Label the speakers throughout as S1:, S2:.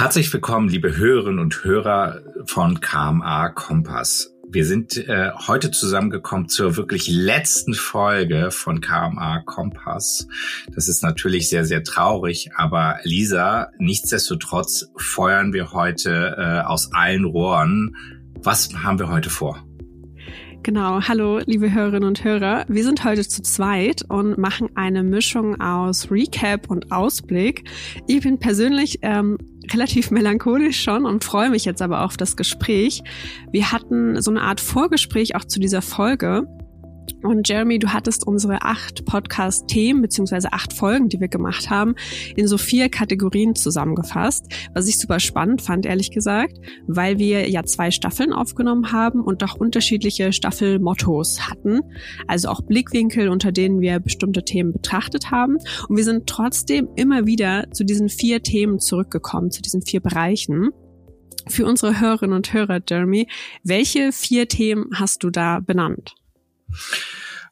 S1: Herzlich willkommen, liebe Hörerinnen und Hörer von KMA Kompass. Wir sind äh, heute zusammengekommen zur wirklich letzten Folge von KMA Kompass. Das ist natürlich sehr, sehr traurig, aber Lisa, nichtsdestotrotz feuern wir heute äh, aus allen Rohren. Was haben wir heute vor?
S2: Genau, hallo liebe Hörerinnen und Hörer. Wir sind heute zu zweit und machen eine Mischung aus Recap und Ausblick. Ich bin persönlich ähm, relativ melancholisch schon und freue mich jetzt aber auf das Gespräch. Wir hatten so eine Art Vorgespräch auch zu dieser Folge und Jeremy, du hattest unsere acht Podcast-Themen beziehungsweise acht Folgen, die wir gemacht haben, in so vier Kategorien zusammengefasst, was ich super spannend fand, ehrlich gesagt, weil wir ja zwei Staffeln aufgenommen haben und auch unterschiedliche Staffelmottos hatten, also auch Blickwinkel, unter denen wir bestimmte Themen betrachtet haben. Und wir sind trotzdem immer wieder zu diesen vier Themen zurückgekommen, zu diesen vier Bereichen. Für unsere Hörerinnen und Hörer, Jeremy, welche vier Themen hast du da benannt?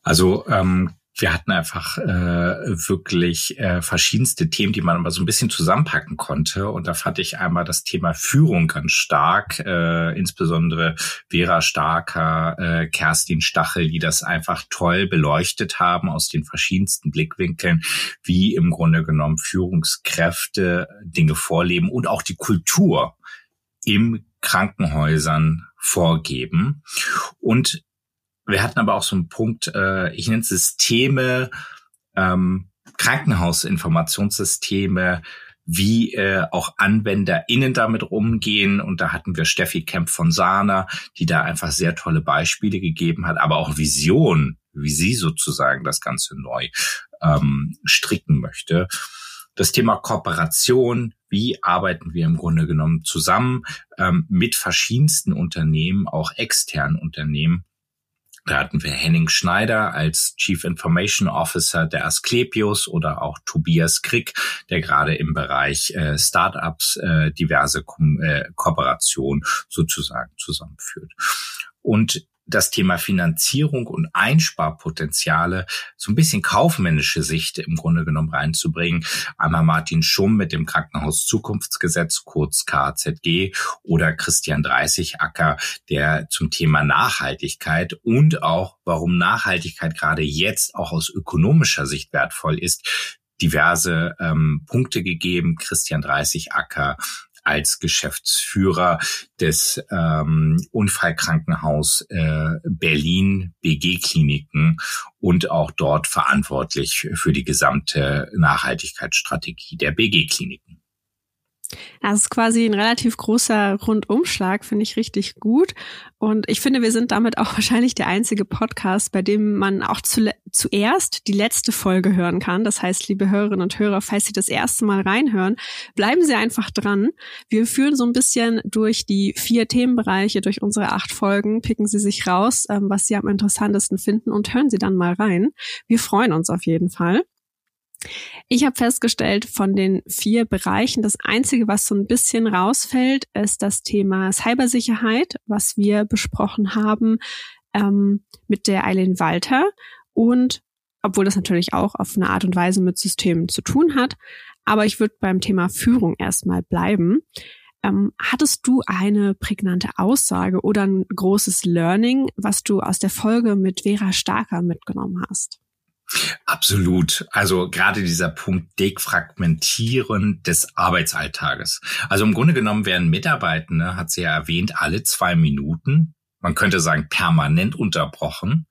S1: Also ähm, wir hatten einfach äh, wirklich äh, verschiedenste Themen, die man aber so ein bisschen zusammenpacken konnte. Und da fand ich einmal das Thema Führung ganz stark, äh, insbesondere Vera Starker, äh, Kerstin Stachel, die das einfach toll beleuchtet haben aus den verschiedensten Blickwinkeln, wie im Grunde genommen Führungskräfte Dinge vorleben und auch die Kultur im Krankenhäusern vorgeben. Und wir hatten aber auch so einen Punkt, äh, ich nenne es Systeme, ähm, Krankenhausinformationssysteme, wie äh, auch AnwenderInnen damit umgehen. Und da hatten wir Steffi Kemp von Sana, die da einfach sehr tolle Beispiele gegeben hat, aber auch Vision, wie sie sozusagen das Ganze neu ähm, stricken möchte. Das Thema Kooperation, wie arbeiten wir im Grunde genommen zusammen ähm, mit verschiedensten Unternehmen, auch externen Unternehmen, da hatten wir Henning Schneider als Chief Information Officer der Asklepios oder auch Tobias Krick, der gerade im Bereich äh, Startups äh, diverse Ko äh, Kooperationen sozusagen zusammenführt. Und das Thema Finanzierung und Einsparpotenziale so ein bisschen kaufmännische Sicht im Grunde genommen reinzubringen. Einmal Martin Schumm mit dem Krankenhaus Zukunftsgesetz, kurz KZG, oder Christian Dreißigacker, der zum Thema Nachhaltigkeit und auch, warum Nachhaltigkeit gerade jetzt auch aus ökonomischer Sicht wertvoll ist, diverse ähm, Punkte gegeben. Christian Dreißigacker als Geschäftsführer des ähm, Unfallkrankenhaus äh, Berlin BG Kliniken und auch dort verantwortlich für die gesamte Nachhaltigkeitsstrategie der BG Kliniken.
S2: Das ist quasi ein relativ großer Rundumschlag, finde ich richtig gut. Und ich finde, wir sind damit auch wahrscheinlich der einzige Podcast, bei dem man auch zu, zuerst die letzte Folge hören kann. Das heißt, liebe Hörerinnen und Hörer, falls Sie das erste Mal reinhören, bleiben Sie einfach dran. Wir führen so ein bisschen durch die vier Themenbereiche, durch unsere acht Folgen, picken Sie sich raus, ähm, was Sie am interessantesten finden und hören Sie dann mal rein. Wir freuen uns auf jeden Fall. Ich habe festgestellt, von den vier Bereichen, das Einzige, was so ein bisschen rausfällt, ist das Thema Cybersicherheit, was wir besprochen haben ähm, mit der Eileen Walter. Und obwohl das natürlich auch auf eine Art und Weise mit Systemen zu tun hat, aber ich würde beim Thema Führung erstmal bleiben. Ähm, hattest du eine prägnante Aussage oder ein großes Learning, was du aus der Folge mit Vera Starker mitgenommen hast?
S1: Absolut. Also gerade dieser Punkt Defragmentieren des Arbeitsalltages. Also im Grunde genommen werden Mitarbeitende, hat sie ja erwähnt, alle zwei Minuten, man könnte sagen permanent unterbrochen.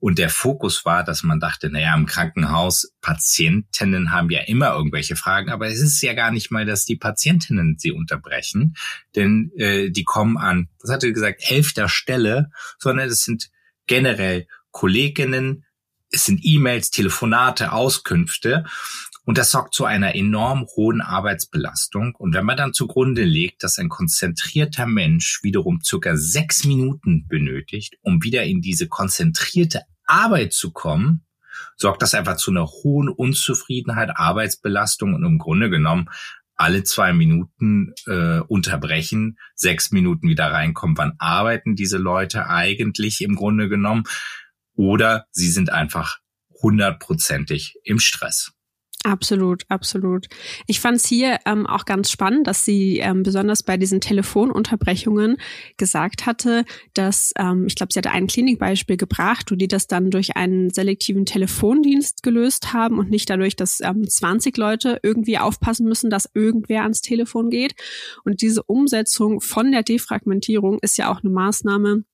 S1: Und der Fokus war, dass man dachte, naja, im Krankenhaus, Patientinnen haben ja immer irgendwelche Fragen, aber es ist ja gar nicht mal, dass die Patientinnen sie unterbrechen, denn äh, die kommen an, was hatte gesagt, elfter Stelle, sondern es sind generell Kolleginnen, es sind E-Mails, Telefonate, Auskünfte. Und das sorgt zu einer enorm hohen Arbeitsbelastung. Und wenn man dann zugrunde legt, dass ein konzentrierter Mensch wiederum circa sechs Minuten benötigt, um wieder in diese konzentrierte Arbeit zu kommen, sorgt das einfach zu einer hohen Unzufriedenheit, Arbeitsbelastung und im Grunde genommen alle zwei Minuten äh, unterbrechen, sechs Minuten wieder reinkommen. Wann arbeiten diese Leute eigentlich im Grunde genommen? Oder sie sind einfach hundertprozentig im Stress.
S2: Absolut, absolut. Ich fand es hier ähm, auch ganz spannend, dass sie ähm, besonders bei diesen Telefonunterbrechungen gesagt hatte, dass, ähm, ich glaube, sie hatte ein Klinikbeispiel gebracht, wo die das dann durch einen selektiven Telefondienst gelöst haben und nicht dadurch, dass ähm, 20 Leute irgendwie aufpassen müssen, dass irgendwer ans Telefon geht. Und diese Umsetzung von der Defragmentierung ist ja auch eine Maßnahme,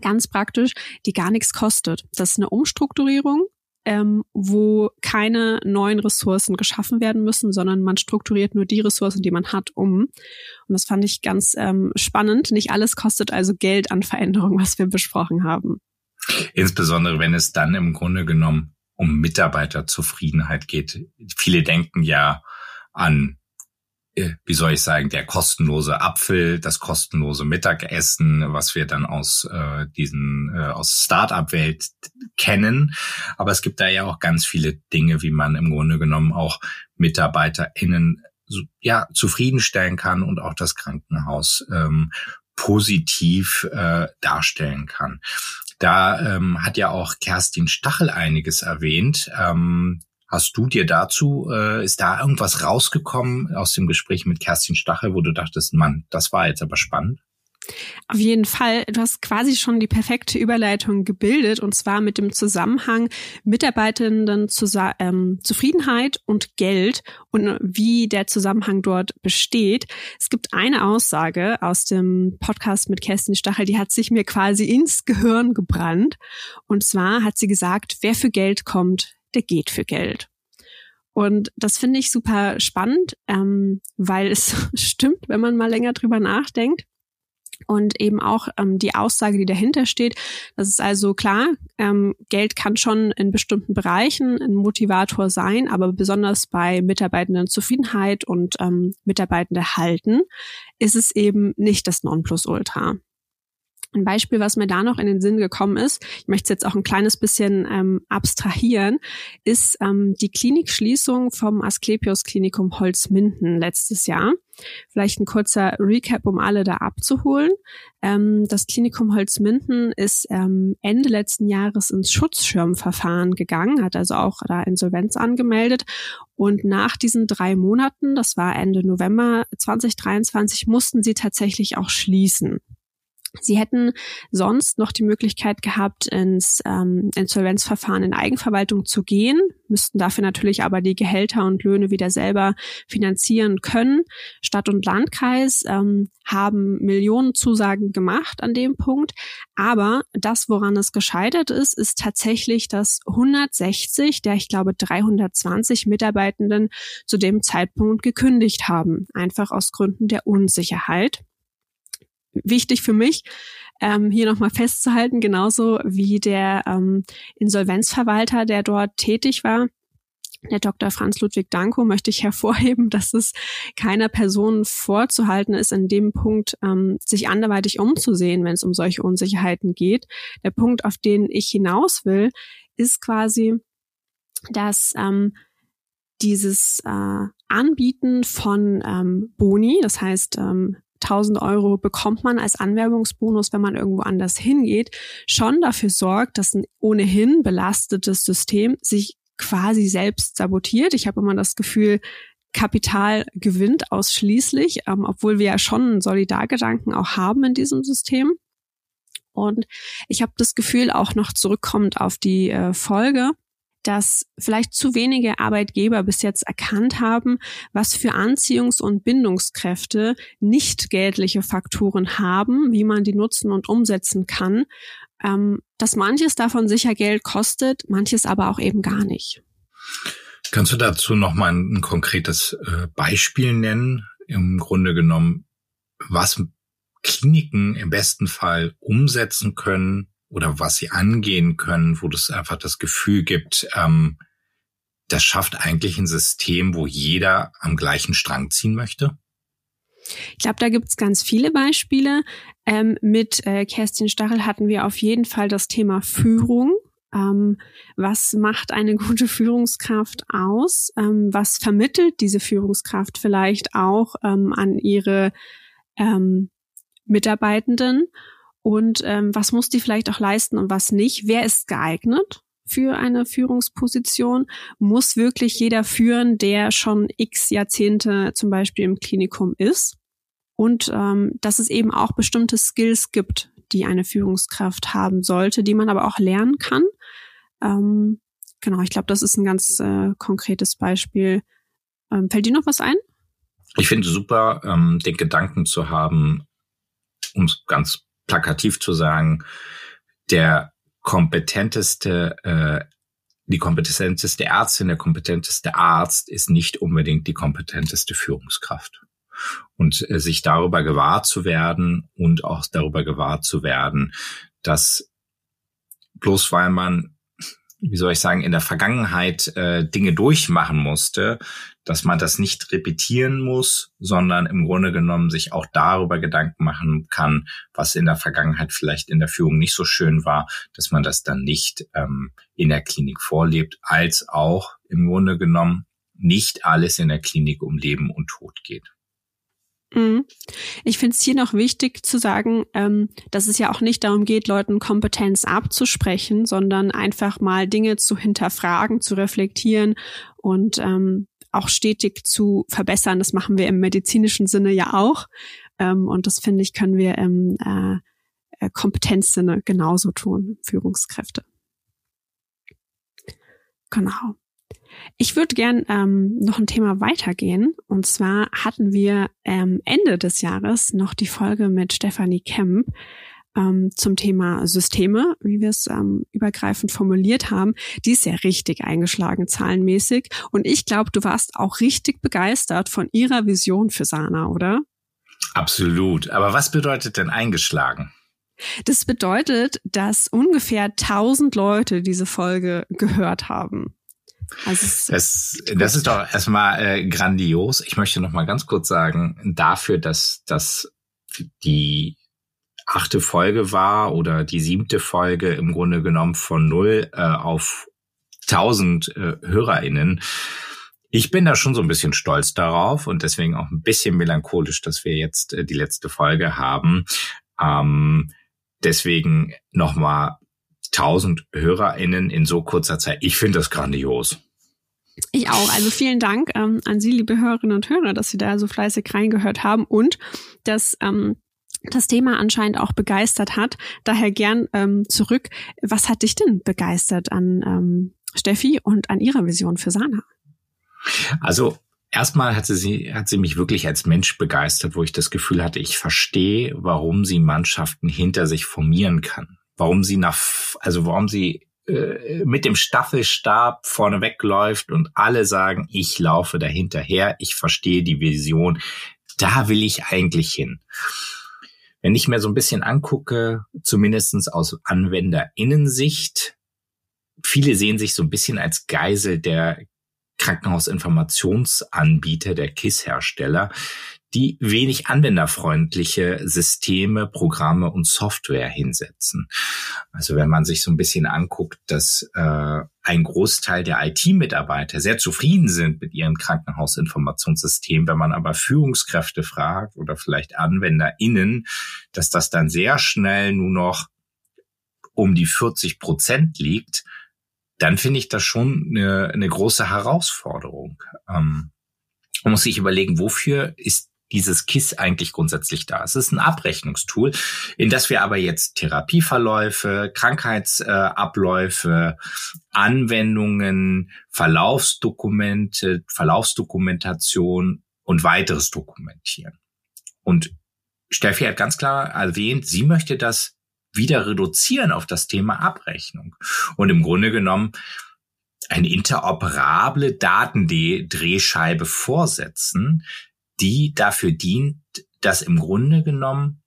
S2: ganz praktisch, die gar nichts kostet. Das ist eine Umstrukturierung ähm, wo keine neuen Ressourcen geschaffen werden müssen, sondern man strukturiert nur die Ressourcen, die man hat, um. Und das fand ich ganz ähm, spannend. Nicht alles kostet also Geld an Veränderungen, was wir besprochen haben.
S1: Insbesondere wenn es dann im Grunde genommen um Mitarbeiterzufriedenheit geht. Viele denken ja an wie soll ich sagen, der kostenlose Apfel, das kostenlose Mittagessen, was wir dann aus äh, diesen äh, aus Startup-Welt kennen. Aber es gibt da ja auch ganz viele Dinge, wie man im Grunde genommen auch MitarbeiterInnen ja zufriedenstellen kann und auch das Krankenhaus ähm, positiv äh, darstellen kann. Da ähm, hat ja auch Kerstin Stachel einiges erwähnt. Ähm, Hast du dir dazu, äh, ist da irgendwas rausgekommen aus dem Gespräch mit Kerstin Stachel, wo du dachtest, Mann, das war jetzt aber spannend?
S2: Auf jeden Fall. Du hast quasi schon die perfekte Überleitung gebildet und zwar mit dem Zusammenhang Mitarbeitenden ähm, Zufriedenheit und Geld und wie der Zusammenhang dort besteht. Es gibt eine Aussage aus dem Podcast mit Kerstin Stachel, die hat sich mir quasi ins Gehirn gebrannt. Und zwar hat sie gesagt, wer für Geld kommt, der geht für Geld. Und das finde ich super spannend, ähm, weil es stimmt, wenn man mal länger drüber nachdenkt. Und eben auch ähm, die Aussage, die dahinter steht, das ist also klar, ähm, Geld kann schon in bestimmten Bereichen ein Motivator sein, aber besonders bei Mitarbeitenden Zufriedenheit und ähm, Mitarbeitende halten, ist es eben nicht das Nonplusultra. Ein Beispiel, was mir da noch in den Sinn gekommen ist, ich möchte es jetzt auch ein kleines bisschen ähm, abstrahieren, ist ähm, die Klinikschließung vom Asklepios Klinikum Holzminden letztes Jahr. Vielleicht ein kurzer Recap, um alle da abzuholen. Ähm, das Klinikum Holzminden ist ähm, Ende letzten Jahres ins Schutzschirmverfahren gegangen, hat also auch da Insolvenz angemeldet. Und nach diesen drei Monaten, das war Ende November 2023, mussten sie tatsächlich auch schließen. Sie hätten sonst noch die Möglichkeit gehabt, ins ähm, Insolvenzverfahren in Eigenverwaltung zu gehen, müssten dafür natürlich aber die Gehälter und Löhne wieder selber finanzieren können. Stadt und Landkreis ähm, haben Millionen Zusagen gemacht an dem Punkt, aber das, woran es gescheitert ist, ist tatsächlich, dass 160 der, ich glaube, 320 Mitarbeitenden zu dem Zeitpunkt gekündigt haben, einfach aus Gründen der Unsicherheit wichtig für mich, ähm, hier nochmal festzuhalten, genauso wie der ähm, Insolvenzverwalter, der dort tätig war. Der Dr. Franz Ludwig Danko möchte ich hervorheben, dass es keiner Person vorzuhalten ist, in dem Punkt ähm, sich anderweitig umzusehen, wenn es um solche Unsicherheiten geht. Der Punkt, auf den ich hinaus will, ist quasi, dass ähm, dieses äh, Anbieten von ähm, Boni, das heißt ähm, 1000 Euro bekommt man als Anwerbungsbonus, wenn man irgendwo anders hingeht, schon dafür sorgt, dass ein ohnehin belastetes System sich quasi selbst sabotiert. Ich habe immer das Gefühl, Kapital gewinnt ausschließlich, ähm, obwohl wir ja schon einen Solidargedanken auch haben in diesem System. Und ich habe das Gefühl, auch noch zurückkommend auf die äh, Folge, dass vielleicht zu wenige Arbeitgeber bis jetzt erkannt haben, was für Anziehungs- und Bindungskräfte nicht geldliche Faktoren haben, wie man die nutzen und umsetzen kann, ähm, dass manches davon sicher Geld kostet, manches aber auch eben gar nicht.
S1: Kannst du dazu noch mal ein, ein konkretes äh, Beispiel nennen? Im Grunde genommen, was Kliniken im besten Fall umsetzen können, oder was sie angehen können, wo das einfach das Gefühl gibt, ähm, das schafft eigentlich ein System, wo jeder am gleichen Strang ziehen möchte?
S2: Ich glaube, da gibt's ganz viele Beispiele. Ähm, mit äh, Kerstin Stachel hatten wir auf jeden Fall das Thema Führung. Ähm, was macht eine gute Führungskraft aus? Ähm, was vermittelt diese Führungskraft vielleicht auch ähm, an ihre ähm, Mitarbeitenden? Und ähm, was muss die vielleicht auch leisten und was nicht, wer ist geeignet. für eine Führungsposition? Muss wirklich jeder führen, der schon x Jahrzehnte zum Beispiel im Klinikum ist? Und ähm, dass es eben auch bestimmte Skills gibt, die eine Führungskraft haben sollte, die man aber auch lernen kann. Ähm, genau, ich glaube, das ist ein ganz äh, konkretes Beispiel. Ähm, fällt dir noch was ein?
S1: Ich finde super, ähm, den Gedanken zu haben, um es ganz plakativ zu sagen, der kompetenteste, äh, die kompetenteste Ärztin, der kompetenteste Arzt ist nicht unbedingt die kompetenteste Führungskraft. Und äh, sich darüber gewahr zu werden und auch darüber gewahr zu werden, dass bloß weil man wie soll ich sagen, in der Vergangenheit äh, Dinge durchmachen musste, dass man das nicht repetieren muss, sondern im Grunde genommen sich auch darüber Gedanken machen kann, was in der Vergangenheit vielleicht in der Führung nicht so schön war, dass man das dann nicht ähm, in der Klinik vorlebt, als auch im Grunde genommen nicht alles in der Klinik um Leben und Tod geht.
S2: Mhm. Ich finde es hier noch wichtig zu sagen, ähm, dass es ja auch nicht darum geht, Leuten Kompetenz abzusprechen, sondern einfach mal Dinge zu hinterfragen, zu reflektieren und ähm, auch stetig zu verbessern. Das machen wir im medizinischen Sinne ja auch. Ähm, und das finde ich, können wir im äh, äh Kompetenzsinne genauso tun, Führungskräfte. Genau. Ich würde gern ähm, noch ein Thema weitergehen. Und zwar hatten wir ähm, Ende des Jahres noch die Folge mit Stefanie Kemp ähm, zum Thema Systeme, wie wir es ähm, übergreifend formuliert haben. Die ist ja richtig eingeschlagen zahlenmäßig. Und ich glaube, du warst auch richtig begeistert von ihrer Vision für Sana, oder?
S1: Absolut. Aber was bedeutet denn eingeschlagen?
S2: Das bedeutet, dass ungefähr 1000 Leute diese Folge gehört haben.
S1: Also das, das ist doch erstmal äh, grandios. Ich möchte noch mal ganz kurz sagen, dafür, dass dass die achte Folge war oder die siebte Folge im Grunde genommen von null äh, auf tausend äh, HörerInnen. Ich bin da schon so ein bisschen stolz darauf und deswegen auch ein bisschen melancholisch, dass wir jetzt äh, die letzte Folge haben. Ähm, deswegen nochmal 1000 HörerInnen in so kurzer Zeit. Ich finde das grandios.
S2: Ich auch. Also vielen Dank ähm, an Sie, liebe Hörerinnen und Hörer, dass Sie da so fleißig reingehört haben und dass ähm, das Thema anscheinend auch begeistert hat. Daher gern ähm, zurück. Was hat dich denn begeistert an ähm, Steffi und an ihrer Vision für Sana?
S1: Also erstmal hatte sie, hat sie mich wirklich als Mensch begeistert, wo ich das Gefühl hatte, ich verstehe, warum sie Mannschaften hinter sich formieren kann warum sie nach, also warum sie äh, mit dem Staffelstab vorne wegläuft und alle sagen, ich laufe dahinterher, ich verstehe die Vision, da will ich eigentlich hin. Wenn ich mir so ein bisschen angucke, zumindestens aus Anwenderinnensicht, viele sehen sich so ein bisschen als Geisel der Krankenhausinformationsanbieter, der KISS-Hersteller, die wenig anwenderfreundliche Systeme, Programme und Software hinsetzen. Also wenn man sich so ein bisschen anguckt, dass äh, ein Großteil der IT-Mitarbeiter sehr zufrieden sind mit ihren Krankenhausinformationssystemen, wenn man aber Führungskräfte fragt oder vielleicht AnwenderInnen, dass das dann sehr schnell nur noch um die 40 Prozent liegt, dann finde ich das schon eine, eine große Herausforderung. Ähm, man muss sich überlegen, wofür ist dieses KISS eigentlich grundsätzlich da. Es ist ein Abrechnungstool, in das wir aber jetzt Therapieverläufe, Krankheitsabläufe, Anwendungen, Verlaufsdokumente, Verlaufsdokumentation und weiteres dokumentieren. Und Steffi hat ganz klar erwähnt, sie möchte das wieder reduzieren auf das Thema Abrechnung. Und im Grunde genommen eine interoperable Datendrehscheibe vorsetzen, die dafür dient, dass im Grunde genommen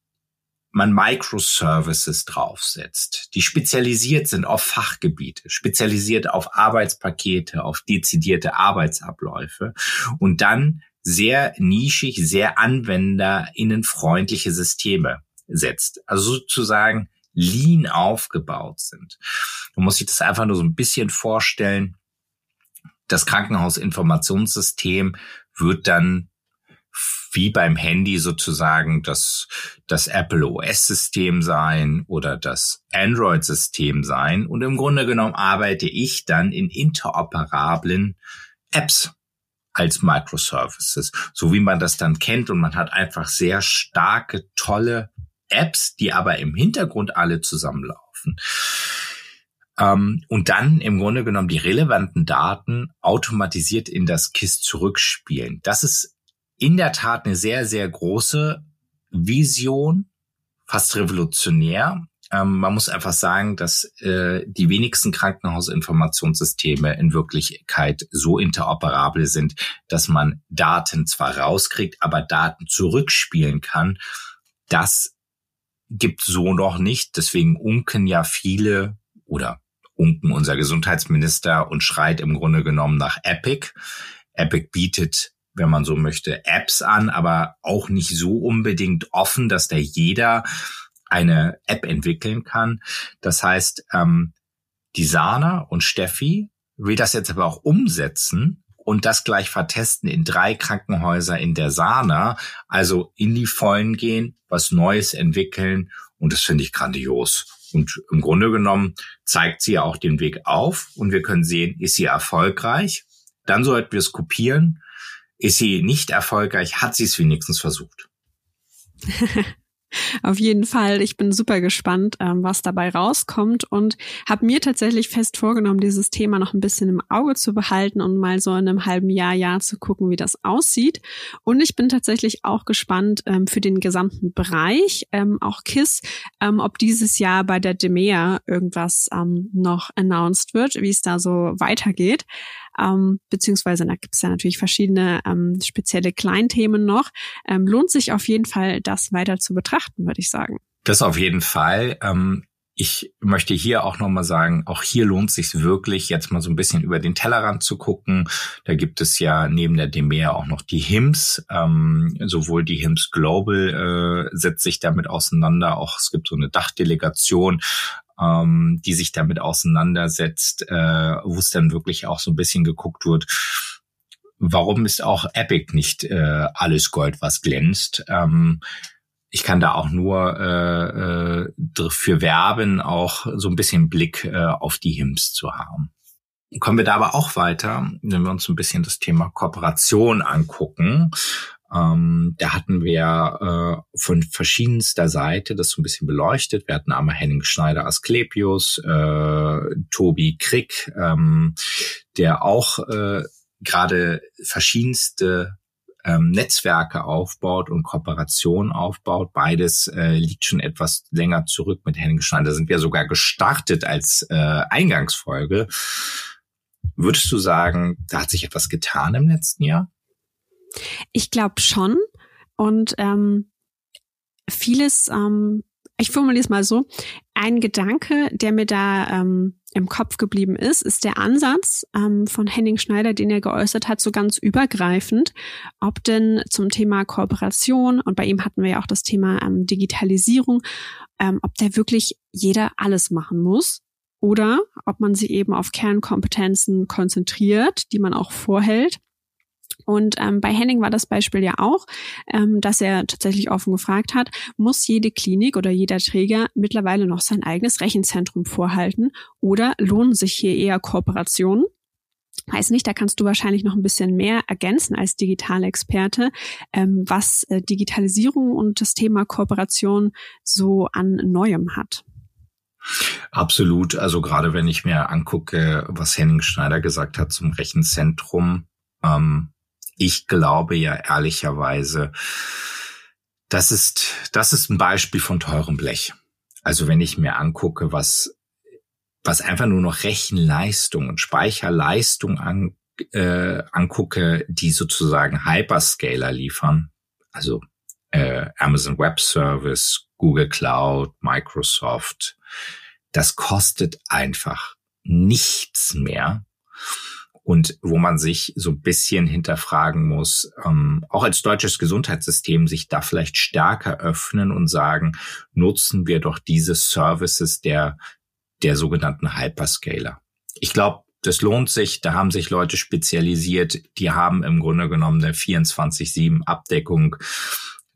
S1: man Microservices draufsetzt, die spezialisiert sind auf Fachgebiete, spezialisiert auf Arbeitspakete, auf dezidierte Arbeitsabläufe und dann sehr nischig, sehr anwenderinnenfreundliche Systeme setzt. Also sozusagen lean aufgebaut sind. Man muss sich das einfach nur so ein bisschen vorstellen. Das Krankenhausinformationssystem wird dann wie beim Handy sozusagen das, das Apple OS-System sein oder das Android-System sein. Und im Grunde genommen arbeite ich dann in interoperablen Apps als Microservices, so wie man das dann kennt. Und man hat einfach sehr starke, tolle Apps, die aber im Hintergrund alle zusammenlaufen. Ähm, und dann im Grunde genommen die relevanten Daten automatisiert in das KISS zurückspielen. Das ist in der Tat eine sehr, sehr große Vision, fast revolutionär. Ähm, man muss einfach sagen, dass äh, die wenigsten Krankenhausinformationssysteme in Wirklichkeit so interoperabel sind, dass man Daten zwar rauskriegt, aber Daten zurückspielen kann. Das gibt so noch nicht. Deswegen unken ja viele oder unken unser Gesundheitsminister und schreit im Grunde genommen nach Epic. Epic bietet wenn man so möchte, Apps an, aber auch nicht so unbedingt offen, dass da jeder eine App entwickeln kann. Das heißt, ähm, die Sana und Steffi will das jetzt aber auch umsetzen und das gleich vertesten in drei Krankenhäuser in der Sana, also in die Vollen gehen, was Neues entwickeln und das finde ich grandios. Und im Grunde genommen zeigt sie ja auch den Weg auf und wir können sehen, ist sie erfolgreich? Dann sollten wir es kopieren ist sie nicht erfolgreich, hat sie es wenigstens versucht.
S2: Auf jeden Fall. Ich bin super gespannt, ähm, was dabei rauskommt und habe mir tatsächlich fest vorgenommen, dieses Thema noch ein bisschen im Auge zu behalten und mal so in einem halben Jahr, Jahr zu gucken, wie das aussieht. Und ich bin tatsächlich auch gespannt ähm, für den gesamten Bereich, ähm, auch KISS, ob dieses Jahr bei der DEMEA irgendwas noch announced wird, wie es da so weitergeht ähm, beziehungsweise da gibt es ja natürlich verschiedene ähm, spezielle Kleinthemen noch. Ähm, lohnt sich auf jeden Fall, das weiter zu betrachten, würde ich sagen.
S1: Das auf jeden Fall. Ähm ich möchte hier auch nochmal sagen, auch hier lohnt sich wirklich, jetzt mal so ein bisschen über den Tellerrand zu gucken. Da gibt es ja neben der DEMEA auch noch die HIMS. Ähm, sowohl die HIMS Global äh, setzt sich damit auseinander, auch es gibt so eine Dachdelegation ähm, die sich damit auseinandersetzt, äh, wo es dann wirklich auch so ein bisschen geguckt wird, warum ist auch Epic nicht äh, alles Gold, was glänzt? Ähm, ich kann da auch nur äh, äh, dafür werben, auch so ein bisschen Blick äh, auf die HIMS zu haben. Kommen wir da aber auch weiter, wenn wir uns ein bisschen das Thema Kooperation angucken. Ähm, da hatten wir äh, von verschiedenster Seite das so ein bisschen beleuchtet. Wir hatten einmal Henning Schneider Asklepios, äh, Tobi Krick, ähm, der auch äh, gerade verschiedenste ähm, Netzwerke aufbaut und Kooperation aufbaut. Beides äh, liegt schon etwas länger zurück mit Henning Schneider. Da sind wir sogar gestartet als äh, Eingangsfolge. Würdest du sagen, da hat sich etwas getan im letzten Jahr?
S2: Ich glaube schon. Und ähm, vieles, ähm, ich formuliere es mal so, ein Gedanke, der mir da ähm, im Kopf geblieben ist, ist der Ansatz ähm, von Henning Schneider, den er geäußert hat, so ganz übergreifend, ob denn zum Thema Kooperation, und bei ihm hatten wir ja auch das Thema ähm, Digitalisierung, ähm, ob der wirklich jeder alles machen muss oder ob man sich eben auf Kernkompetenzen konzentriert, die man auch vorhält und ähm, bei Henning war das Beispiel ja auch, ähm, dass er tatsächlich offen gefragt hat, muss jede Klinik oder jeder Träger mittlerweile noch sein eigenes Rechenzentrum vorhalten oder lohnen sich hier eher Kooperationen? Weiß nicht, da kannst du wahrscheinlich noch ein bisschen mehr ergänzen als Digitalexperte, ähm, was äh, Digitalisierung und das Thema Kooperation so an Neuem hat.
S1: Absolut. Also gerade wenn ich mir angucke, was Henning Schneider gesagt hat zum Rechenzentrum, ähm, ich glaube ja ehrlicherweise, das ist, das ist ein Beispiel von teurem Blech. Also wenn ich mir angucke, was, was einfach nur noch Rechenleistung und Speicherleistung an, äh, angucke, die sozusagen Hyperscaler liefern, also äh, Amazon Web Service, Google Cloud, Microsoft, das kostet einfach nichts mehr und wo man sich so ein bisschen hinterfragen muss, ähm, auch als deutsches Gesundheitssystem sich da vielleicht stärker öffnen und sagen, nutzen wir doch diese Services der, der sogenannten Hyperscaler. Ich glaube, das lohnt sich. Da haben sich Leute spezialisiert. Die haben im Grunde genommen eine 24-7 Abdeckung.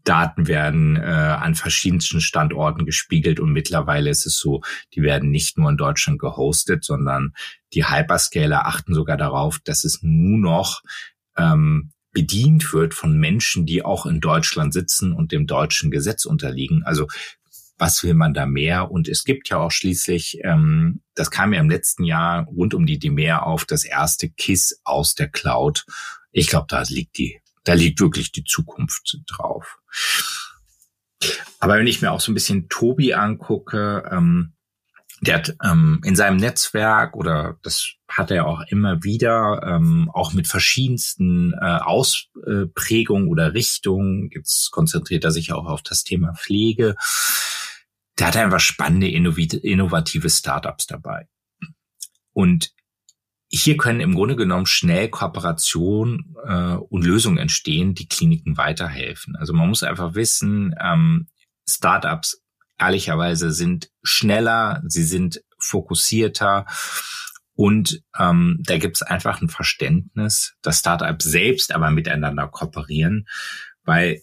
S1: Daten werden äh, an verschiedensten Standorten gespiegelt und mittlerweile ist es so, die werden nicht nur in Deutschland gehostet, sondern die Hyperscaler achten sogar darauf, dass es nur noch ähm, bedient wird von Menschen, die auch in Deutschland sitzen und dem deutschen Gesetz unterliegen. Also was will man da mehr? Und es gibt ja auch schließlich, ähm, das kam ja im letzten Jahr rund um die DMR auf, das erste KISS aus der Cloud. Ich glaube, da liegt die, da liegt wirklich die Zukunft drauf. Aber wenn ich mir auch so ein bisschen Tobi angucke, ähm, der hat ähm, in seinem Netzwerk oder das hat er auch immer wieder, ähm, auch mit verschiedensten äh, Ausprägungen oder Richtungen, jetzt konzentriert er sich auch auf das Thema Pflege, der hat einfach spannende, innovative Startups dabei. Und hier können im Grunde genommen schnell Kooperationen äh, und Lösungen entstehen, die Kliniken weiterhelfen. Also man muss einfach wissen, ähm, Startups ehrlicherweise sind schneller, sie sind fokussierter und ähm, da gibt es einfach ein Verständnis, dass Startups selbst aber miteinander kooperieren, weil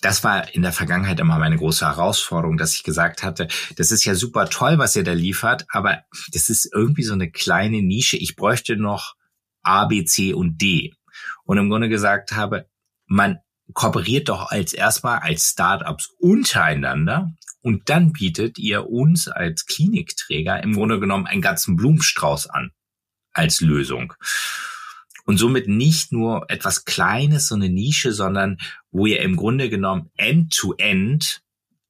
S1: das war in der Vergangenheit immer meine große Herausforderung, dass ich gesagt hatte, das ist ja super toll, was ihr da liefert, aber das ist irgendwie so eine kleine Nische. Ich bräuchte noch A, B, C und D. Und im Grunde gesagt habe, man kooperiert doch als erstmal als Startups untereinander und dann bietet ihr uns als Klinikträger im Grunde genommen einen ganzen Blumenstrauß an als Lösung und somit nicht nur etwas Kleines, so eine Nische, sondern wo ihr im Grunde genommen end-to-end -end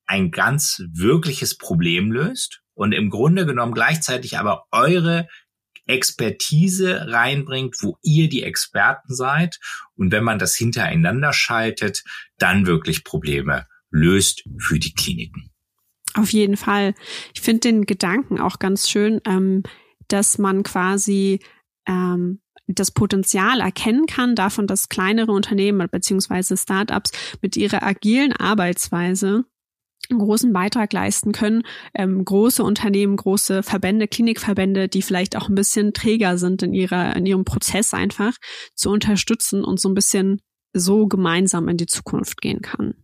S1: ein ganz wirkliches Problem löst und im Grunde genommen gleichzeitig aber eure Expertise reinbringt, wo ihr die Experten seid. Und wenn man das hintereinander schaltet, dann wirklich Probleme löst für die Kliniken.
S2: Auf jeden Fall. Ich finde den Gedanken auch ganz schön, ähm, dass man quasi ähm, das Potenzial erkennen kann davon, dass kleinere Unternehmen bzw. Startups mit ihrer agilen Arbeitsweise einen großen Beitrag leisten können. Ähm, große Unternehmen, große Verbände, Klinikverbände, die vielleicht auch ein bisschen träger sind in ihrer, in ihrem Prozess einfach zu unterstützen und so ein bisschen so gemeinsam in die Zukunft gehen kann.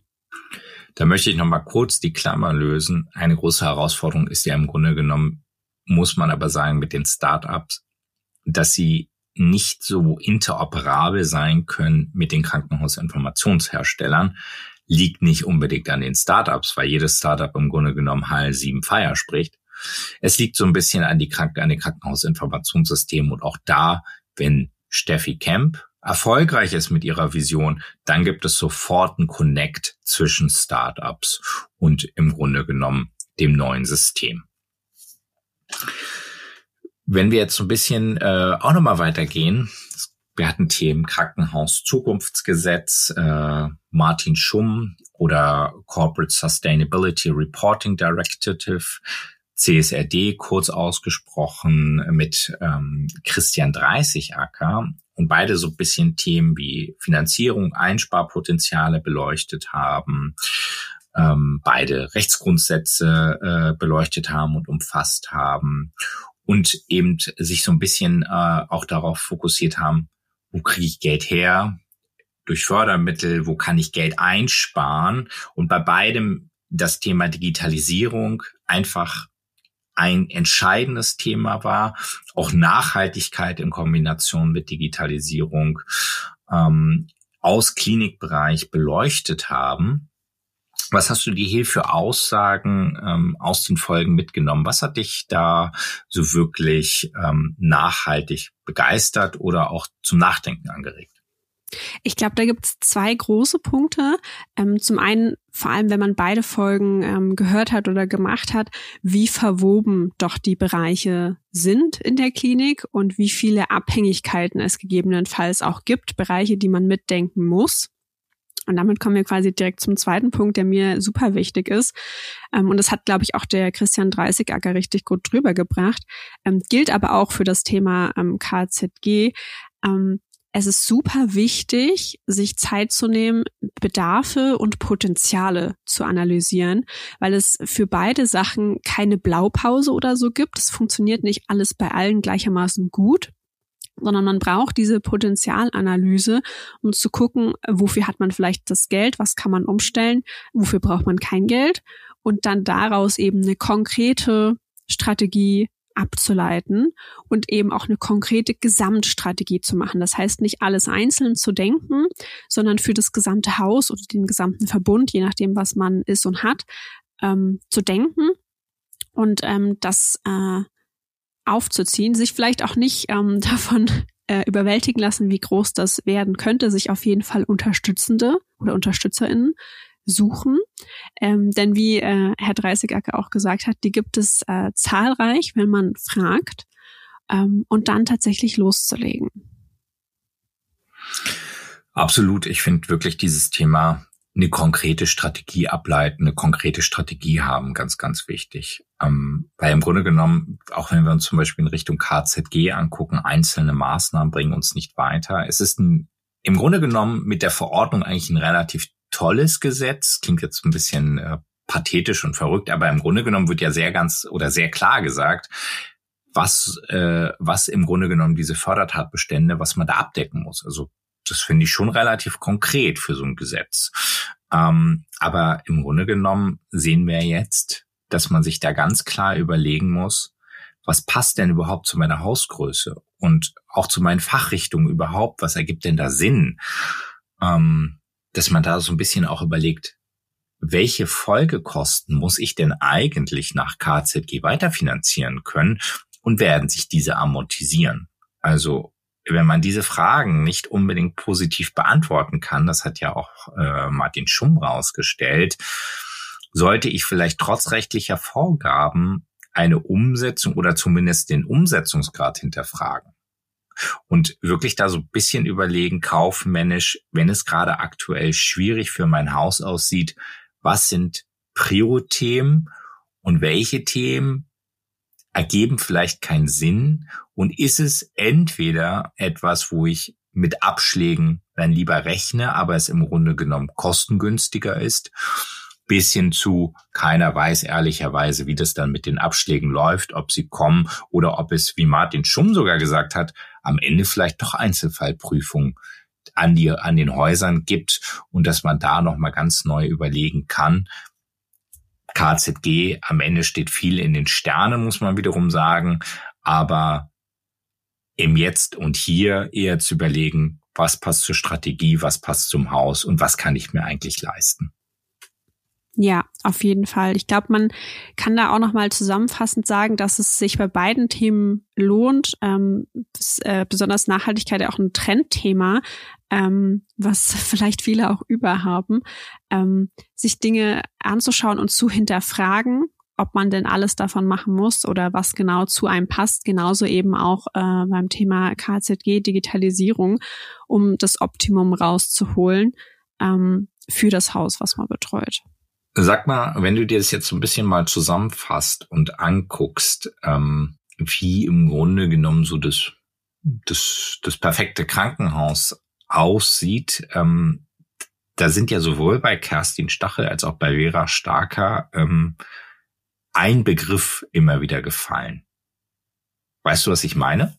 S1: Da möchte ich nochmal kurz die Klammer lösen. Eine große Herausforderung ist ja im Grunde genommen, muss man aber sagen, mit den Startups, dass sie nicht so interoperabel sein können mit den Krankenhausinformationsherstellern, liegt nicht unbedingt an den Startups, weil jedes Startup im Grunde genommen HL7 Fire spricht. Es liegt so ein bisschen an die Kranken an den Krankenhausinformationssystemen und auch da, wenn Steffi Kemp erfolgreich ist mit ihrer Vision, dann gibt es sofort einen Connect zwischen Startups und im Grunde genommen dem neuen System. Wenn wir jetzt so ein bisschen äh, auch nochmal weitergehen, wir hatten Themen Krankenhaus Zukunftsgesetz, äh, Martin Schumm oder Corporate Sustainability Reporting Directive, CSRD kurz ausgesprochen mit ähm, Christian 30 Acker und beide so ein bisschen Themen wie Finanzierung, Einsparpotenziale beleuchtet haben, ähm, beide Rechtsgrundsätze äh, beleuchtet haben und umfasst haben und eben sich so ein bisschen äh, auch darauf fokussiert haben, wo kriege ich Geld her? Durch Fördermittel, wo kann ich Geld einsparen? Und bei beidem das Thema Digitalisierung einfach ein entscheidendes Thema war, auch Nachhaltigkeit in Kombination mit Digitalisierung ähm, aus Klinikbereich beleuchtet haben. Was hast du dir hier für Aussagen ähm, aus den Folgen mitgenommen? Was hat dich da so wirklich ähm, nachhaltig begeistert oder auch zum Nachdenken angeregt?
S2: Ich glaube, da gibt es zwei große Punkte. Ähm, zum einen, vor allem wenn man beide Folgen ähm, gehört hat oder gemacht hat, wie verwoben doch die Bereiche sind in der Klinik und wie viele Abhängigkeiten es gegebenenfalls auch gibt, Bereiche, die man mitdenken muss. Und damit kommen wir quasi direkt zum zweiten Punkt, der mir super wichtig ist. Ähm, und das hat, glaube ich, auch der Christian Dreißigacker richtig gut drüber gebracht. Ähm, gilt aber auch für das Thema ähm, KZG. Es ist super wichtig, sich Zeit zu nehmen, Bedarfe und Potenziale zu analysieren, weil es für beide Sachen keine Blaupause oder so gibt. Es funktioniert nicht alles bei allen gleichermaßen gut. Sondern man braucht diese Potenzialanalyse, um zu gucken, wofür hat man vielleicht das Geld, was kann man umstellen, wofür braucht man kein Geld und dann daraus eben eine konkrete Strategie abzuleiten und eben auch eine konkrete Gesamtstrategie zu machen. Das heißt, nicht alles einzeln zu denken, sondern für das gesamte Haus oder den gesamten Verbund, je nachdem, was man ist und hat, ähm, zu denken und ähm, das äh, aufzuziehen, sich vielleicht auch nicht ähm, davon äh, überwältigen lassen, wie groß das werden könnte, sich auf jeden Fall Unterstützende oder UnterstützerInnen suchen. Ähm, denn wie äh, Herr Dreißigacker auch gesagt hat, die gibt es äh, zahlreich, wenn man fragt ähm, und dann tatsächlich loszulegen.
S1: Absolut. Ich finde wirklich dieses Thema eine konkrete Strategie ableiten, eine konkrete Strategie haben, ganz, ganz wichtig. Ähm, weil im Grunde genommen, auch wenn wir uns zum Beispiel in Richtung KZG angucken, einzelne Maßnahmen bringen uns nicht weiter. Es ist ein, im Grunde genommen mit der Verordnung eigentlich ein relativ tolles Gesetz. Klingt jetzt ein bisschen äh, pathetisch und verrückt, aber im Grunde genommen wird ja sehr ganz oder sehr klar gesagt, was, äh, was im Grunde genommen diese Fördertatbestände, was man da abdecken muss. Also das finde ich schon relativ konkret für so ein Gesetz. Ähm, aber im Grunde genommen sehen wir jetzt, dass man sich da ganz klar überlegen muss, was passt denn überhaupt zu meiner Hausgröße und auch zu meinen Fachrichtungen überhaupt, was ergibt denn da Sinn? Ähm, dass man da so ein bisschen auch überlegt, welche Folgekosten muss ich denn eigentlich nach KZG weiterfinanzieren können und werden sich diese amortisieren? Also wenn man diese Fragen nicht unbedingt positiv beantworten kann, das hat ja auch äh, Martin Schumm rausgestellt, sollte ich vielleicht trotz rechtlicher Vorgaben eine Umsetzung oder zumindest den Umsetzungsgrad hinterfragen. Und wirklich da so ein bisschen überlegen, kaufmännisch, wenn es gerade aktuell schwierig für mein Haus aussieht, was sind Prio-Themen und welche Themen ergeben vielleicht keinen Sinn und ist es entweder etwas, wo ich mit Abschlägen dann lieber rechne, aber es im Grunde genommen kostengünstiger ist, bis hin zu keiner weiß ehrlicherweise, wie das dann mit den Abschlägen läuft, ob sie kommen oder ob es, wie Martin Schumm sogar gesagt hat, am Ende vielleicht doch Einzelfallprüfungen an die, an den Häusern gibt und dass man da nochmal ganz neu überlegen kann, KZG, am Ende steht viel in den Sternen, muss man wiederum sagen, aber im Jetzt und Hier eher zu überlegen, was passt zur Strategie, was passt zum Haus und was kann ich mir eigentlich leisten.
S2: Ja, auf jeden Fall. Ich glaube, man kann da auch noch mal zusammenfassend sagen, dass es sich bei beiden Themen lohnt. Ähm, äh, besonders Nachhaltigkeit ja auch ein Trendthema, ähm, was vielleicht viele auch überhaben, ähm, sich Dinge anzuschauen und zu hinterfragen, ob man denn alles davon machen muss oder was genau zu einem passt. Genauso eben auch äh, beim Thema KZG Digitalisierung, um das Optimum rauszuholen ähm, für das Haus, was man betreut.
S1: Sag mal, wenn du dir das jetzt so ein bisschen mal zusammenfasst und anguckst, ähm, wie im Grunde genommen so das, das, das perfekte Krankenhaus aussieht, ähm, da sind ja sowohl bei Kerstin Stachel als auch bei Vera Starker ähm, ein Begriff immer wieder gefallen. Weißt du, was ich meine?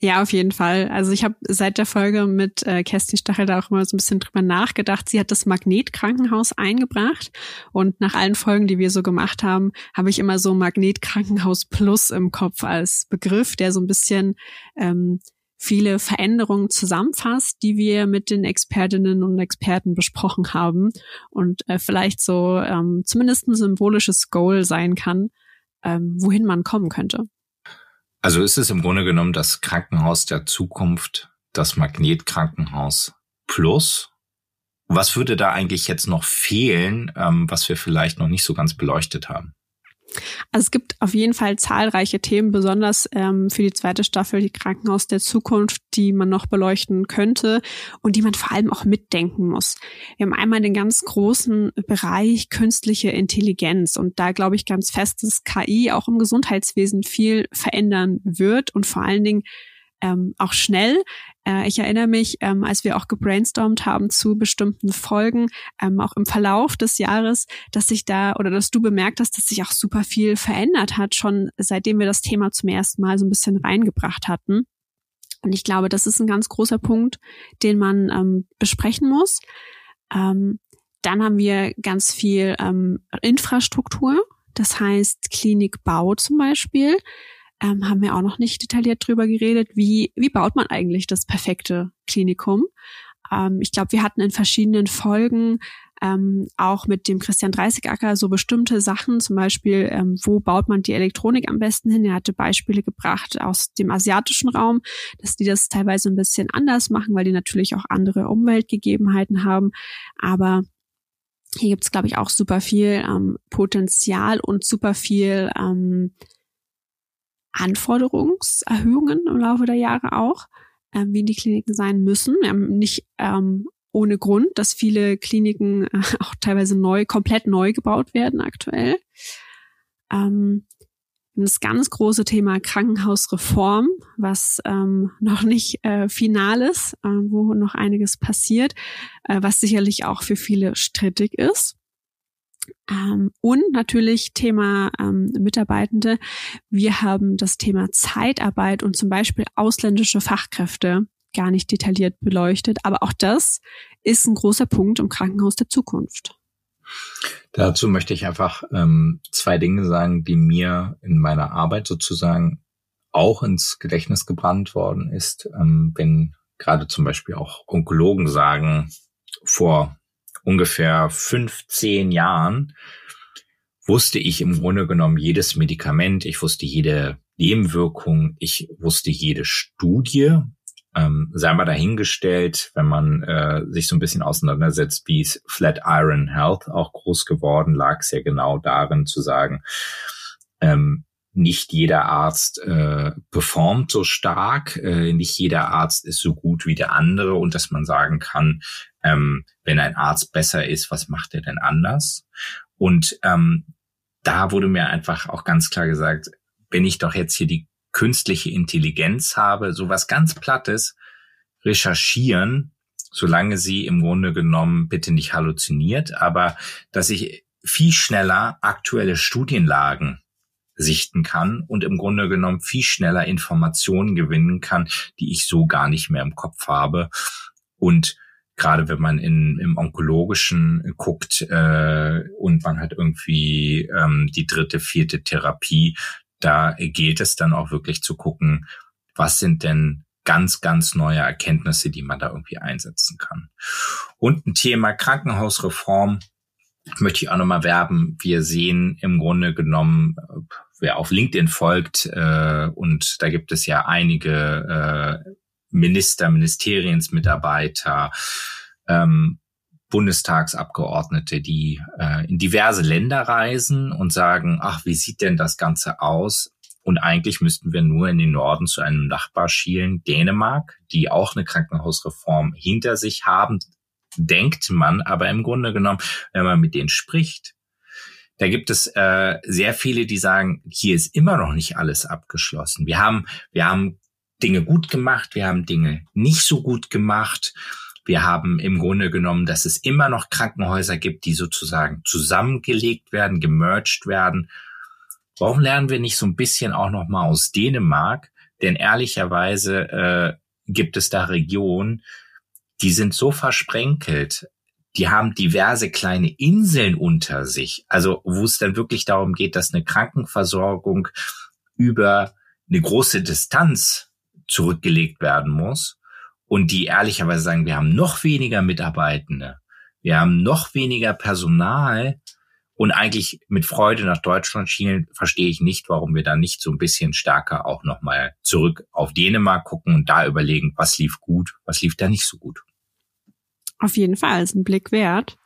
S2: Ja, auf jeden Fall. Also ich habe seit der Folge mit äh, Kerstin Stachel da auch immer so ein bisschen drüber nachgedacht. Sie hat das Magnetkrankenhaus eingebracht und nach allen Folgen, die wir so gemacht haben, habe ich immer so Magnetkrankenhaus Plus im Kopf als Begriff, der so ein bisschen ähm, viele Veränderungen zusammenfasst, die wir mit den Expertinnen und Experten besprochen haben und äh, vielleicht so ähm, zumindest ein symbolisches Goal sein kann, ähm, wohin man kommen könnte.
S1: Also ist es im Grunde genommen das Krankenhaus der Zukunft, das Magnetkrankenhaus Plus. Was würde da eigentlich jetzt noch fehlen, ähm, was wir vielleicht noch nicht so ganz beleuchtet haben?
S2: Also es gibt auf jeden Fall zahlreiche Themen, besonders ähm, für die zweite Staffel, die Krankenhaus der Zukunft, die man noch beleuchten könnte und die man vor allem auch mitdenken muss. Wir haben einmal den ganz großen Bereich künstliche Intelligenz und da glaube ich ganz fest, dass KI auch im Gesundheitswesen viel verändern wird und vor allen Dingen ähm, auch schnell. Äh, ich erinnere mich, ähm, als wir auch gebrainstormt haben zu bestimmten Folgen, ähm, auch im Verlauf des Jahres, dass sich da oder dass du bemerkt hast, dass sich auch super viel verändert hat, schon seitdem wir das Thema zum ersten Mal so ein bisschen reingebracht hatten. Und ich glaube, das ist ein ganz großer Punkt, den man ähm, besprechen muss. Ähm, dann haben wir ganz viel ähm, Infrastruktur. Das heißt, Klinikbau zum Beispiel. Ähm, haben wir auch noch nicht detailliert drüber geredet. Wie, wie baut man eigentlich das perfekte Klinikum? Ähm, ich glaube, wir hatten in verschiedenen Folgen ähm, auch mit dem Christian Dreißigacker so bestimmte Sachen, zum Beispiel, ähm, wo baut man die Elektronik am besten hin? Er hatte Beispiele gebracht aus dem asiatischen Raum, dass die das teilweise ein bisschen anders machen, weil die natürlich auch andere Umweltgegebenheiten haben. Aber hier gibt's glaube ich, auch super viel ähm, Potenzial und super viel ähm, Anforderungserhöhungen im Laufe der Jahre auch, ähm, wie die Kliniken sein müssen. Haben nicht ähm, ohne Grund, dass viele Kliniken äh, auch teilweise neu, komplett neu gebaut werden aktuell. Ähm, das ganz große Thema Krankenhausreform, was ähm, noch nicht äh, final ist, äh, wo noch einiges passiert, äh, was sicherlich auch für viele strittig ist. Ähm, und natürlich Thema ähm, Mitarbeitende. Wir haben das Thema Zeitarbeit und zum Beispiel ausländische Fachkräfte gar nicht detailliert beleuchtet. Aber auch das ist ein großer Punkt im Krankenhaus der Zukunft.
S1: Dazu möchte ich einfach ähm, zwei Dinge sagen, die mir in meiner Arbeit sozusagen auch ins Gedächtnis gebrannt worden ist, ähm, wenn gerade zum Beispiel auch Onkologen sagen, vor ungefähr 15 Jahren wusste ich im Grunde genommen jedes Medikament, ich wusste jede Nebenwirkung, ich wusste jede Studie, ähm, sei mal dahingestellt, wenn man äh, sich so ein bisschen auseinandersetzt, wie es Flatiron Health auch groß geworden, lag es ja genau darin zu sagen, ähm, nicht jeder Arzt äh, performt so stark, äh, nicht jeder Arzt ist so gut wie der andere und dass man sagen kann, ähm, wenn ein Arzt besser ist, was macht er denn anders? Und ähm, da wurde mir einfach auch ganz klar gesagt, wenn ich doch jetzt hier die künstliche Intelligenz habe, sowas ganz Plattes, recherchieren, solange sie im Grunde genommen bitte nicht halluziniert, aber dass ich viel schneller aktuelle Studienlagen sichten kann und im Grunde genommen viel schneller Informationen gewinnen kann, die ich so gar nicht mehr im Kopf habe. Und gerade wenn man in, im Onkologischen guckt äh, und man hat irgendwie ähm, die dritte, vierte Therapie, da gilt es dann auch wirklich zu gucken, was sind denn ganz, ganz neue Erkenntnisse, die man da irgendwie einsetzen kann. Und ein Thema Krankenhausreform möchte ich auch nochmal werben. Wir sehen im Grunde genommen, wer auf LinkedIn folgt, äh, und da gibt es ja einige äh, Minister, Ministeriensmitarbeiter, ähm, Bundestagsabgeordnete, die äh, in diverse Länder reisen und sagen, ach, wie sieht denn das Ganze aus? Und eigentlich müssten wir nur in den Norden zu einem Nachbar schielen, Dänemark, die auch eine Krankenhausreform hinter sich haben, denkt man, aber im Grunde genommen, wenn man mit denen spricht, da gibt es äh, sehr viele, die sagen, hier ist immer noch nicht alles abgeschlossen. Wir haben, wir haben Dinge gut gemacht, wir haben Dinge nicht so gut gemacht. Wir haben im Grunde genommen, dass es immer noch Krankenhäuser gibt, die sozusagen zusammengelegt werden, gemerged werden. Warum lernen wir nicht so ein bisschen auch noch mal aus Dänemark? Denn ehrlicherweise äh, gibt es da Regionen, die sind so versprenkelt. Die haben diverse kleine Inseln unter sich. Also wo es dann wirklich darum geht, dass eine Krankenversorgung über eine große Distanz zurückgelegt werden muss und die ehrlicherweise sagen, wir haben noch weniger Mitarbeitende, wir haben noch weniger Personal und eigentlich mit Freude nach Deutschland schielen, verstehe ich nicht, warum wir da nicht so ein bisschen stärker auch nochmal zurück auf Dänemark gucken und da überlegen, was lief gut, was lief da nicht so gut.
S2: Auf jeden Fall ist ein Blick wert.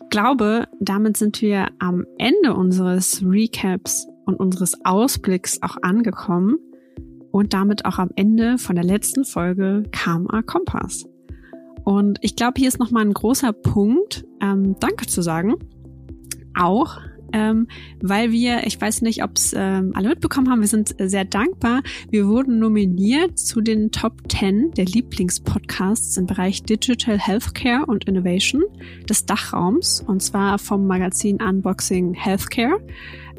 S2: Ich glaube, damit sind wir am Ende unseres Recaps und unseres Ausblicks auch angekommen und damit auch am Ende von der letzten Folge KMA Kompass. Und ich glaube, hier ist nochmal ein großer Punkt, ähm, Danke zu sagen. Auch ähm, weil wir, ich weiß nicht, ob es ähm, alle mitbekommen haben, wir sind sehr dankbar. Wir wurden nominiert zu den Top 10 der Lieblingspodcasts im Bereich Digital Healthcare und Innovation des Dachraums und zwar vom Magazin Unboxing Healthcare.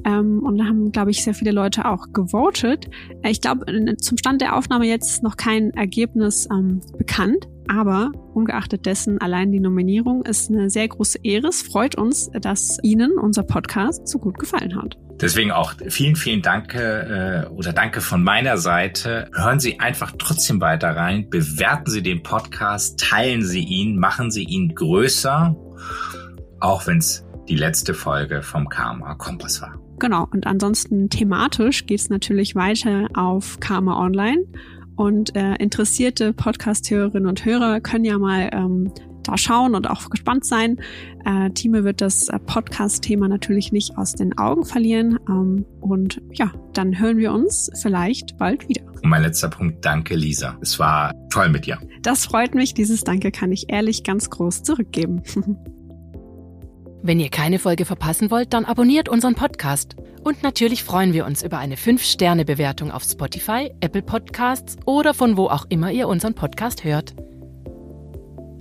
S2: Ähm, und da haben, glaube ich, sehr viele Leute auch gewotet. Äh, ich glaube, zum Stand der Aufnahme jetzt noch kein Ergebnis ähm, bekannt. Aber ungeachtet dessen, allein die Nominierung ist eine sehr große Ehre. Es freut uns, dass Ihnen unser Podcast so gut gefallen hat.
S1: Deswegen auch vielen, vielen Danke äh, oder Danke von meiner Seite. Hören Sie einfach trotzdem weiter rein, bewerten Sie den Podcast, teilen Sie ihn, machen Sie ihn größer, auch wenn es die letzte Folge vom Karma Kompass war.
S2: Genau, und ansonsten thematisch geht es natürlich weiter auf Karma Online. Und äh, interessierte Podcast-Hörerinnen und Hörer können ja mal ähm, da schauen und auch gespannt sein. Äh, Time wird das äh, Podcast-Thema natürlich nicht aus den Augen verlieren. Ähm, und ja, dann hören wir uns vielleicht bald wieder.
S1: Und mein letzter Punkt, danke Lisa. Es war toll mit dir.
S2: Das freut mich. Dieses Danke kann ich ehrlich ganz groß zurückgeben.
S3: Wenn ihr keine Folge verpassen wollt, dann abonniert unseren Podcast. Und natürlich freuen wir uns über eine 5-Sterne-Bewertung auf Spotify, Apple Podcasts oder von wo auch immer ihr unseren Podcast hört.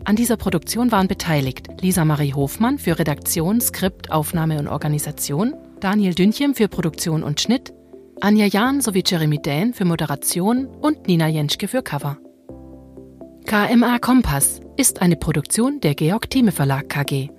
S3: An dieser Produktion waren beteiligt Lisa Marie Hofmann für Redaktion, Skript, Aufnahme und Organisation, Daniel Dünchem für Produktion und Schnitt, Anja Jahn sowie Jeremy Dähn für Moderation und Nina Jenschke für Cover. KMA Kompass ist eine Produktion der Georg Thieme Verlag KG.